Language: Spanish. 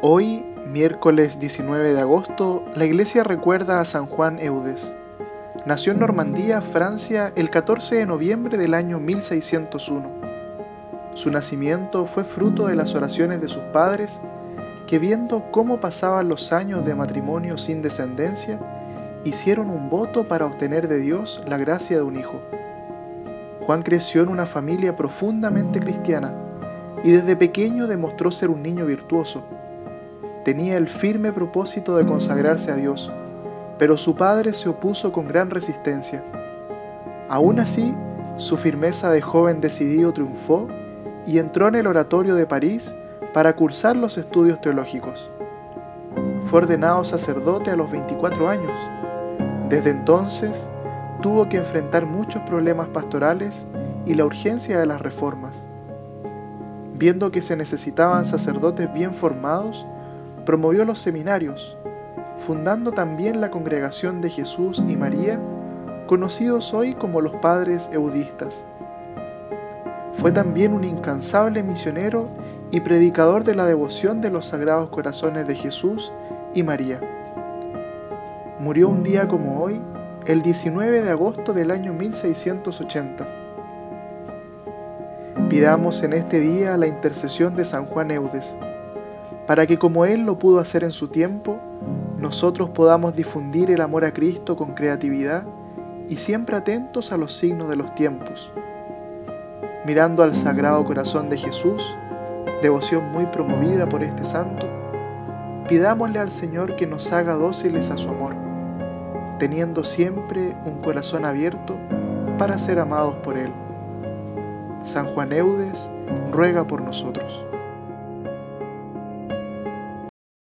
Hoy, miércoles 19 de agosto, la iglesia recuerda a San Juan Eudes. Nació en Normandía, Francia, el 14 de noviembre del año 1601. Su nacimiento fue fruto de las oraciones de sus padres, que viendo cómo pasaban los años de matrimonio sin descendencia, hicieron un voto para obtener de Dios la gracia de un hijo. Juan creció en una familia profundamente cristiana y desde pequeño demostró ser un niño virtuoso tenía el firme propósito de consagrarse a Dios, pero su padre se opuso con gran resistencia. Aún así, su firmeza de joven decidido triunfó y entró en el oratorio de París para cursar los estudios teológicos. Fue ordenado sacerdote a los 24 años. Desde entonces, tuvo que enfrentar muchos problemas pastorales y la urgencia de las reformas. Viendo que se necesitaban sacerdotes bien formados, promovió los seminarios, fundando también la Congregación de Jesús y María, conocidos hoy como los Padres Eudistas. Fue también un incansable misionero y predicador de la devoción de los Sagrados Corazones de Jesús y María. Murió un día como hoy, el 19 de agosto del año 1680. Pidamos en este día la intercesión de San Juan Eudes para que como Él lo pudo hacer en su tiempo, nosotros podamos difundir el amor a Cristo con creatividad y siempre atentos a los signos de los tiempos. Mirando al Sagrado Corazón de Jesús, devoción muy promovida por este santo, pidámosle al Señor que nos haga dóciles a su amor, teniendo siempre un corazón abierto para ser amados por Él. San Juan Eudes ruega por nosotros.